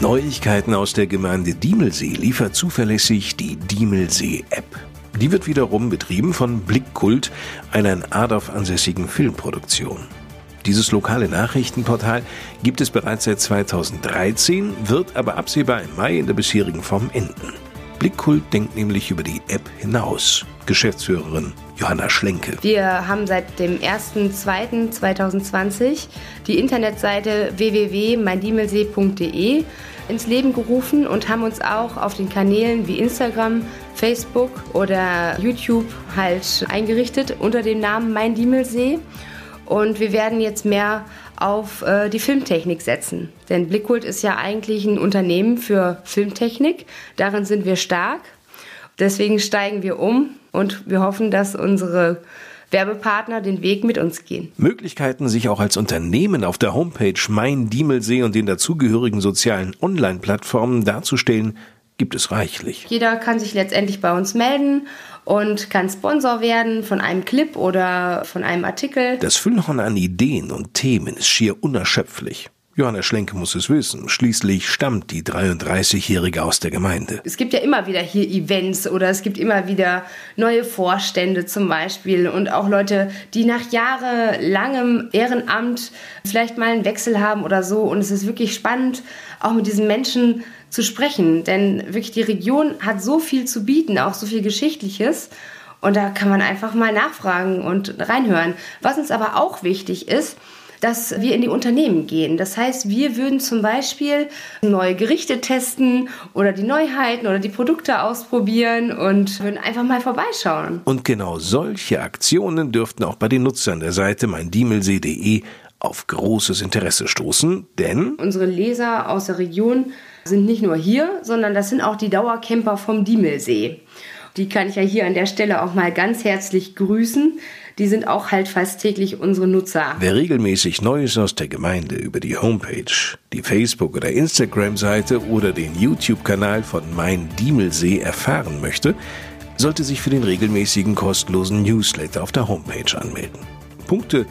Neuigkeiten aus der Gemeinde Diemelsee liefert zuverlässig die Diemelsee-App. Die wird wiederum betrieben von Blickkult, einer in Adorf ansässigen Filmproduktion. Dieses lokale Nachrichtenportal gibt es bereits seit 2013, wird aber absehbar im Mai in der bisherigen Form enden. Blickkult denkt nämlich über die App hinaus. Geschäftsführerin Johanna Schlenke. Wir haben seit dem 1.2.2020 die Internetseite www.meindiemelsee.de ins Leben gerufen und haben uns auch auf den Kanälen wie Instagram, Facebook oder YouTube halt eingerichtet unter dem Namen Mein Diemelsee. Und wir werden jetzt mehr auf äh, die Filmtechnik setzen. Denn Blickkult ist ja eigentlich ein Unternehmen für Filmtechnik. Darin sind wir stark. Deswegen steigen wir um und wir hoffen, dass unsere Werbepartner den Weg mit uns gehen. Möglichkeiten, sich auch als Unternehmen auf der Homepage Mein Diemelsee und den dazugehörigen sozialen Online-Plattformen darzustellen, gibt es reichlich. Jeder kann sich letztendlich bei uns melden und kann Sponsor werden von einem Clip oder von einem Artikel. Das Füllhorn an Ideen und Themen ist schier unerschöpflich. Johanna Schlenke muss es wissen. Schließlich stammt die 33-Jährige aus der Gemeinde. Es gibt ja immer wieder hier Events oder es gibt immer wieder neue Vorstände zum Beispiel und auch Leute, die nach jahrelangem Ehrenamt vielleicht mal einen Wechsel haben oder so. Und es ist wirklich spannend, auch mit diesen Menschen zu sprechen. Denn wirklich die Region hat so viel zu bieten, auch so viel Geschichtliches. Und da kann man einfach mal nachfragen und reinhören. Was uns aber auch wichtig ist, dass wir in die Unternehmen gehen. Das heißt, wir würden zum Beispiel neue Gerichte testen oder die Neuheiten oder die Produkte ausprobieren und würden einfach mal vorbeischauen. Und genau solche Aktionen dürften auch bei den Nutzern der Seite meindiemelsee.de auf großes Interesse stoßen, denn unsere Leser aus der Region sind nicht nur hier, sondern das sind auch die Dauercamper vom Diemelsee. Die kann ich ja hier an der Stelle auch mal ganz herzlich grüßen die sind auch halt fast täglich unsere Nutzer. Wer regelmäßig Neues aus der Gemeinde über die Homepage, die Facebook- oder Instagram-Seite oder den YouTube-Kanal von Mein Diemelsee erfahren möchte, sollte sich für den regelmäßigen kostenlosen Newsletter auf der Homepage anmelden. Punkte,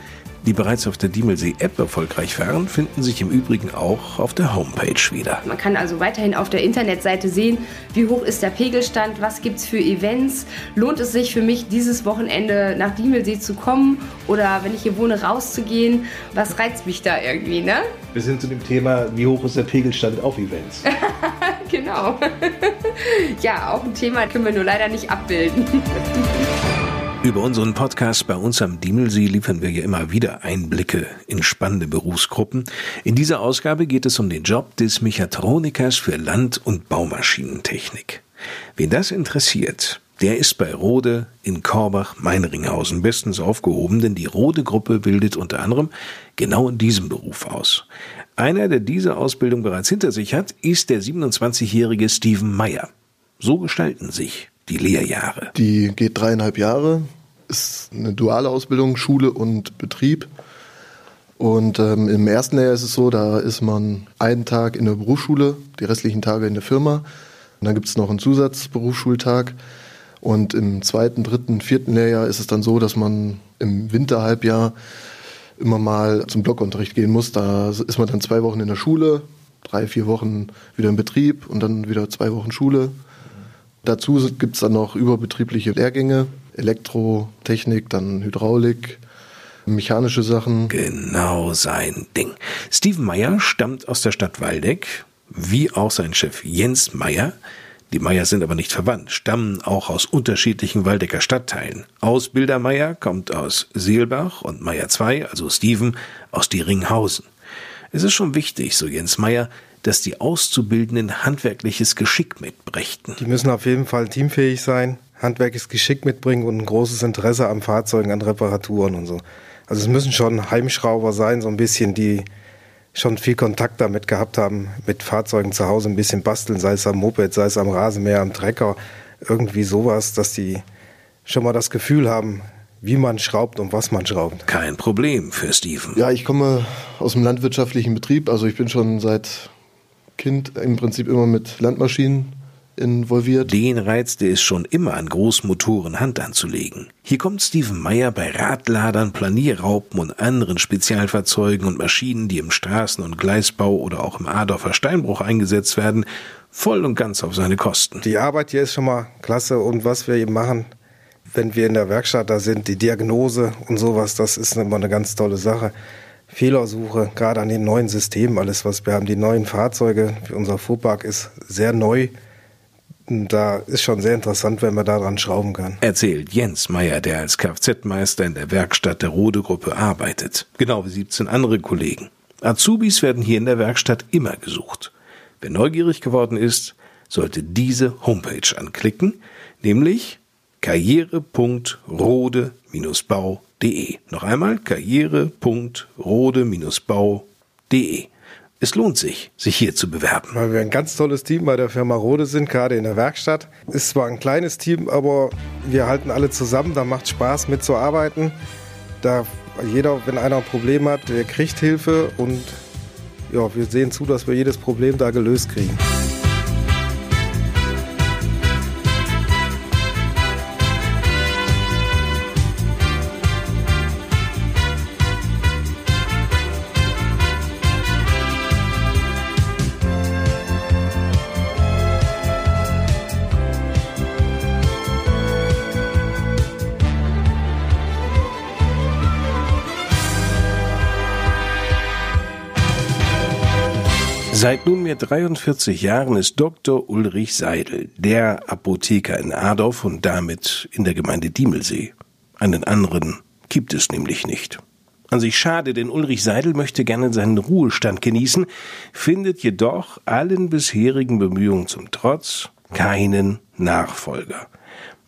die bereits auf der Diemelsee-App erfolgreich waren, finden sich im Übrigen auch auf der Homepage wieder. Man kann also weiterhin auf der Internetseite sehen, wie hoch ist der Pegelstand, was gibt es für Events, lohnt es sich für mich, dieses Wochenende nach Diemelsee zu kommen oder wenn ich hier wohne, rauszugehen, was reizt mich da irgendwie, ne? Wir sind zu dem Thema, wie hoch ist der Pegelstand auf Events? genau. ja, auch ein Thema können wir nur leider nicht abbilden. Über unseren Podcast bei uns am Diemelsee liefern wir ja immer wieder Einblicke in spannende Berufsgruppen. In dieser Ausgabe geht es um den Job des Mechatronikers für Land- und Baumaschinentechnik. Wen das interessiert, der ist bei Rode in Korbach-Meinringhausen bestens aufgehoben, denn die Rode-Gruppe bildet unter anderem genau in diesem Beruf aus. Einer, der diese Ausbildung bereits hinter sich hat, ist der 27-jährige Steven Meyer. So gestalten sich die Lehrjahre? Die geht dreieinhalb Jahre, ist eine duale Ausbildung, Schule und Betrieb. Und ähm, im ersten Lehrjahr ist es so, da ist man einen Tag in der Berufsschule, die restlichen Tage in der Firma. Und dann gibt es noch einen Zusatzberufsschultag. Und im zweiten, dritten, vierten Lehrjahr ist es dann so, dass man im Winterhalbjahr immer mal zum Blockunterricht gehen muss. Da ist man dann zwei Wochen in der Schule, drei, vier Wochen wieder im Betrieb und dann wieder zwei Wochen Schule. Dazu gibt es dann noch überbetriebliche Lehrgänge, Elektrotechnik, dann Hydraulik, mechanische Sachen. Genau sein Ding. Steven Meyer stammt aus der Stadt Waldeck, wie auch sein Chef Jens Meyer. Die Meyer sind aber nicht verwandt, stammen auch aus unterschiedlichen Waldecker Stadtteilen. Ausbilder Meyer kommt aus Seelbach und Meyer 2, also Steven, aus Dieringhausen. Es ist schon wichtig, so Jens Meyer, dass die Auszubildenden handwerkliches Geschick mitbrächten. Die müssen auf jeden Fall teamfähig sein, handwerkliches Geschick mitbringen und ein großes Interesse am Fahrzeugen, an Reparaturen und so. Also es müssen schon Heimschrauber sein, so ein bisschen, die schon viel Kontakt damit gehabt haben, mit Fahrzeugen zu Hause ein bisschen basteln, sei es am Moped, sei es am Rasenmäher, am Trecker, irgendwie sowas, dass die schon mal das Gefühl haben, wie man schraubt und was man schraubt. Kein Problem für Steven. Ja, ich komme aus dem landwirtschaftlichen Betrieb, also ich bin schon seit Kind im Prinzip immer mit Landmaschinen involviert. Den reizte es schon immer an Großmotoren Hand anzulegen. Hier kommt Steven Meyer bei Radladern, Planierraupen und anderen Spezialfahrzeugen und Maschinen, die im Straßen- und Gleisbau oder auch im Adorfer Steinbruch eingesetzt werden, voll und ganz auf seine Kosten. Die Arbeit hier ist schon mal klasse und was wir eben machen, wenn wir in der Werkstatt da sind, die Diagnose und sowas, das ist immer eine ganz tolle Sache. Fehlersuche, gerade an den neuen Systemen, alles was wir haben, die neuen Fahrzeuge, unser Fuhrpark ist sehr neu. Da ist schon sehr interessant, wenn man daran schrauben kann. Erzählt Jens Meyer, der als Kfz-Meister in der Werkstatt der Rode-Gruppe arbeitet. Genau wie 17 andere Kollegen. Azubis werden hier in der Werkstatt immer gesucht. Wer neugierig geworden ist, sollte diese Homepage anklicken, nämlich karriere.rode-bau.de karriere.de. Noch einmal karriere.rode-bau.de. Es lohnt sich, sich hier zu bewerben. Weil wir ein ganz tolles Team bei der Firma Rode sind, gerade in der Werkstatt. Ist zwar ein kleines Team, aber wir halten alle zusammen. Da macht Spaß mitzuarbeiten. Da jeder, wenn einer ein Problem hat, der kriegt Hilfe und ja, wir sehen zu, dass wir jedes Problem da gelöst kriegen. Seit nunmehr 43 Jahren ist Dr. Ulrich Seidel der Apotheker in Adorf und damit in der Gemeinde Diemelsee. Einen anderen gibt es nämlich nicht. An sich schade, denn Ulrich Seidel möchte gerne seinen Ruhestand genießen, findet jedoch allen bisherigen Bemühungen zum Trotz keinen Nachfolger.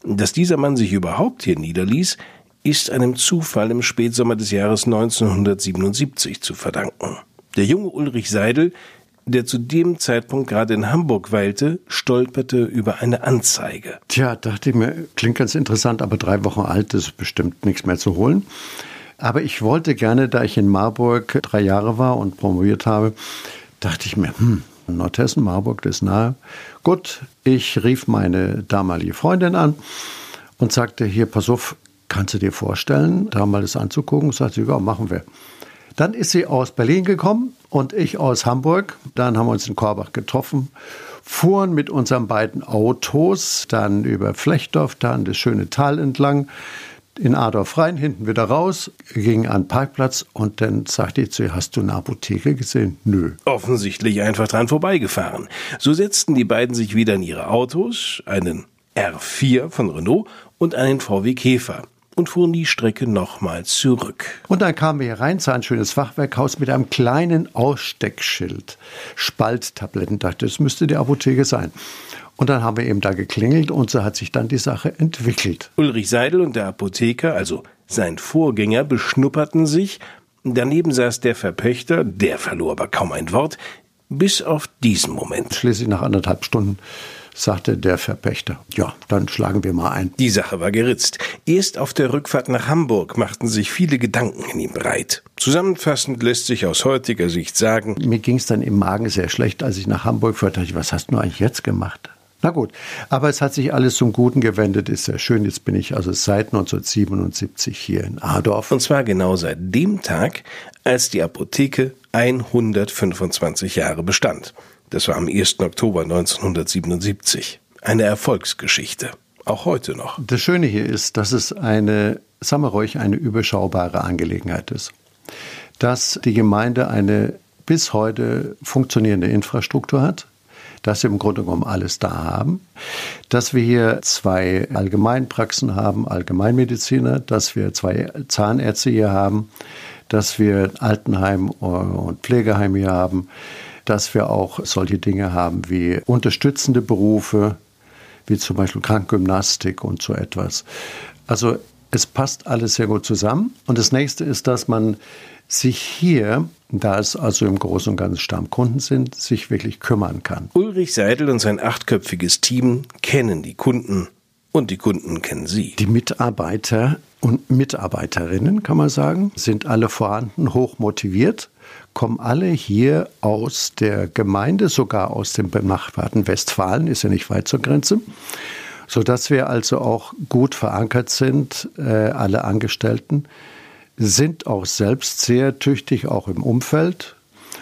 Dass dieser Mann sich überhaupt hier niederließ, ist einem Zufall im Spätsommer des Jahres 1977 zu verdanken. Der junge Ulrich Seidel der zu dem Zeitpunkt gerade in Hamburg weilte, stolperte über eine Anzeige. Tja, dachte ich mir, klingt ganz interessant, aber drei Wochen alt ist bestimmt nichts mehr zu holen. Aber ich wollte gerne, da ich in Marburg drei Jahre war und promoviert habe, dachte ich mir, hm, Nordhessen, Marburg, das ist nahe. Gut, ich rief meine damalige Freundin an und sagte, hier, pass auf, kannst du dir vorstellen, da mal das anzugucken? Sagte sie, ja, machen wir. Dann ist sie aus Berlin gekommen und ich aus Hamburg. Dann haben wir uns in Korbach getroffen, fuhren mit unseren beiden Autos dann über Flechtdorf, dann das schöne Tal entlang, in Adorf rein, hinten wieder raus, gingen an den Parkplatz und dann sagte ich zu ihr, hast du eine Apotheke gesehen? Nö. Offensichtlich einfach dran vorbeigefahren. So setzten die beiden sich wieder in ihre Autos, einen R4 von Renault und einen VW Käfer und fuhren die Strecke nochmals zurück. Und dann kamen wir hier rein, zu ein schönes Fachwerkhaus mit einem kleinen Aussteckschild. Spalttabletten, dachte, das müsste die Apotheke sein. Und dann haben wir eben da geklingelt und so hat sich dann die Sache entwickelt. Ulrich Seidel und der Apotheker, also sein Vorgänger, beschnupperten sich. Daneben saß der Verpächter, der verlor aber kaum ein Wort, bis auf diesen Moment. Schließlich nach anderthalb Stunden sagte der Verpächter. Ja, dann schlagen wir mal ein. Die Sache war geritzt. Erst auf der Rückfahrt nach Hamburg machten sich viele Gedanken in ihm breit. Zusammenfassend lässt sich aus heutiger Sicht sagen, mir ging es dann im Magen sehr schlecht, als ich nach Hamburg fuhr. Dachte ich, was hast du eigentlich jetzt gemacht? Na gut, aber es hat sich alles zum Guten gewendet, ist sehr schön. Jetzt bin ich also seit 1977 hier in Adorf. Und zwar genau seit dem Tag, als die Apotheke 125 Jahre bestand. Das war am 1. Oktober 1977. Eine Erfolgsgeschichte. Auch heute noch. Das Schöne hier ist, dass es eine, sagen wir ruhig, eine überschaubare Angelegenheit ist. Dass die Gemeinde eine bis heute funktionierende Infrastruktur hat, dass wir im Grunde genommen alles da haben, dass wir hier zwei Allgemeinpraxen haben, Allgemeinmediziner, dass wir zwei Zahnärzte hier haben, dass wir Altenheim und Pflegeheim hier haben, dass wir auch solche Dinge haben wie unterstützende Berufe, wie zum Beispiel Krankgymnastik und so etwas. Also es passt alles sehr gut zusammen. Und das nächste ist, dass man sich hier, da es also im Großen und Ganzen Stammkunden sind, sich wirklich kümmern kann. Ulrich Seidel und sein achtköpfiges Team kennen die Kunden und die Kunden kennen sie. Die Mitarbeiter und Mitarbeiterinnen, kann man sagen, sind alle vorhanden, hoch motiviert kommen alle hier aus der Gemeinde, sogar aus dem benachbarten Westfalen, ist ja nicht weit zur Grenze, sodass wir also auch gut verankert sind, äh, alle Angestellten, sind auch selbst sehr tüchtig, auch im Umfeld,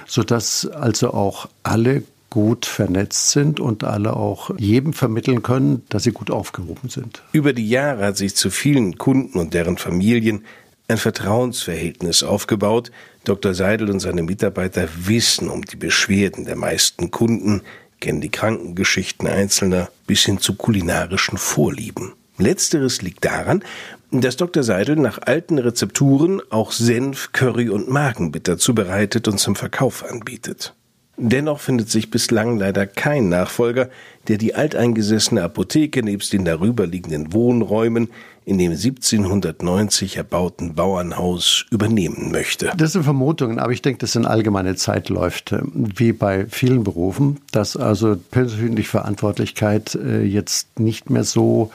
sodass also auch alle gut vernetzt sind und alle auch jedem vermitteln können, dass sie gut aufgehoben sind. Über die Jahre hat sich zu vielen Kunden und deren Familien ein Vertrauensverhältnis aufgebaut. Dr. Seidel und seine Mitarbeiter wissen um die Beschwerden der meisten Kunden, kennen die Krankengeschichten Einzelner bis hin zu kulinarischen Vorlieben. Letzteres liegt daran, dass Dr. Seidel nach alten Rezepturen auch Senf, Curry und Magenbitter zubereitet und zum Verkauf anbietet. Dennoch findet sich bislang leider kein Nachfolger, der die alteingesessene Apotheke nebst den darüberliegenden Wohnräumen in dem 1790 erbauten Bauernhaus übernehmen möchte. Das sind Vermutungen, aber ich denke, das sind allgemeine Zeitläufe, wie bei vielen Berufen, dass also persönliche Verantwortlichkeit äh, jetzt nicht mehr so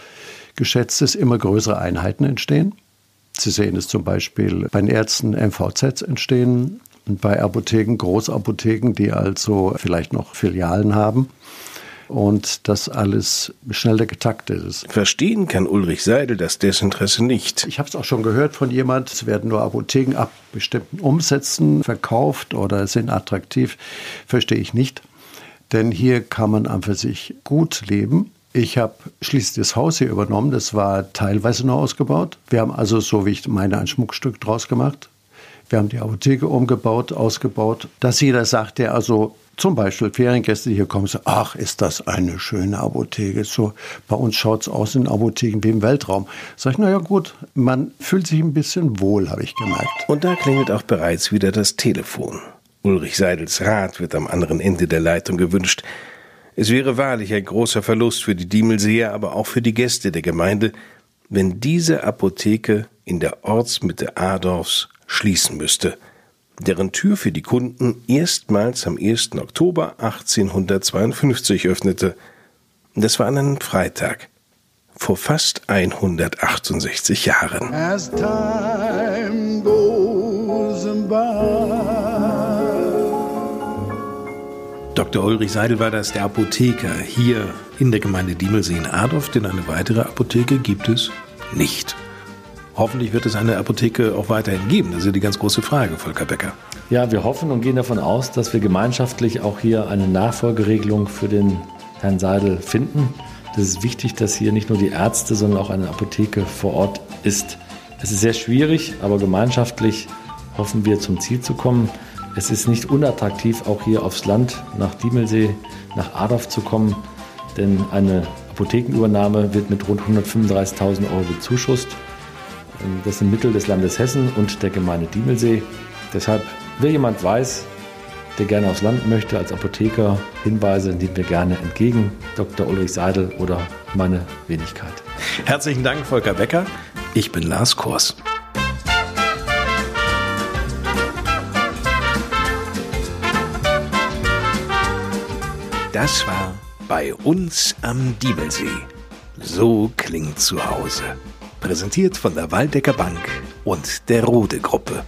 geschätzt ist, immer größere Einheiten entstehen. Sie sehen es zum Beispiel bei den Ärzten MVZs entstehen, bei Apotheken, Großapotheken, die also vielleicht noch Filialen haben und das alles schneller getaktet ist. Verstehen kann Ulrich Seidel das Desinteresse nicht. Ich habe es auch schon gehört von jemand, es werden nur Apotheken ab bestimmten Umsätzen verkauft oder sind attraktiv. Verstehe ich nicht. Denn hier kann man an für sich gut leben. Ich habe schließlich das Haus hier übernommen. Das war teilweise nur ausgebaut. Wir haben also, so wie ich meine, ein Schmuckstück draus gemacht. Wir haben die Apotheke umgebaut, ausgebaut, dass jeder sagt, der also zum Beispiel Feriengäste, die hier kommen, sagen, ach, ist das eine schöne Apotheke. So, bei uns schaut es aus in Apotheken wie im Weltraum. Sag ich, naja gut, man fühlt sich ein bisschen wohl, habe ich gemerkt. Und da klingelt auch bereits wieder das Telefon. Ulrich Seidels Rat wird am anderen Ende der Leitung gewünscht. Es wäre wahrlich ein großer Verlust für die Diemelseer, aber auch für die Gäste der Gemeinde, wenn diese Apotheke in der Ortsmitte Adorfs schließen müsste – deren Tür für die Kunden erstmals am 1. Oktober 1852 öffnete. Das war an einem Freitag vor fast 168 Jahren. As time goes by. Dr. Ulrich Seidel war das der Apotheker hier in der Gemeinde Diemelsee in Adorf, denn eine weitere Apotheke gibt es nicht. Hoffentlich wird es eine Apotheke auch weiterhin geben. Das ist ja die ganz große Frage, Volker Becker. Ja, wir hoffen und gehen davon aus, dass wir gemeinschaftlich auch hier eine Nachfolgeregelung für den Herrn Seidel finden. Das ist wichtig, dass hier nicht nur die Ärzte, sondern auch eine Apotheke vor Ort ist. Es ist sehr schwierig, aber gemeinschaftlich hoffen wir zum Ziel zu kommen. Es ist nicht unattraktiv, auch hier aufs Land nach Diemelsee, nach Adorf zu kommen, denn eine Apothekenübernahme wird mit rund 135.000 Euro bezuschusst. Das sind Mittel des Landes Hessen und der Gemeinde Diemelsee. Deshalb, wer jemand weiß, der gerne aufs Land möchte, als Apotheker, Hinweise nehmen wir gerne entgegen. Dr. Ulrich Seidel oder meine Wenigkeit. Herzlichen Dank, Volker Becker. Ich bin Lars Kors. Das war bei uns am Diebelsee. So klingt zu Hause. Präsentiert von der Waldecker Bank und der Rode Gruppe.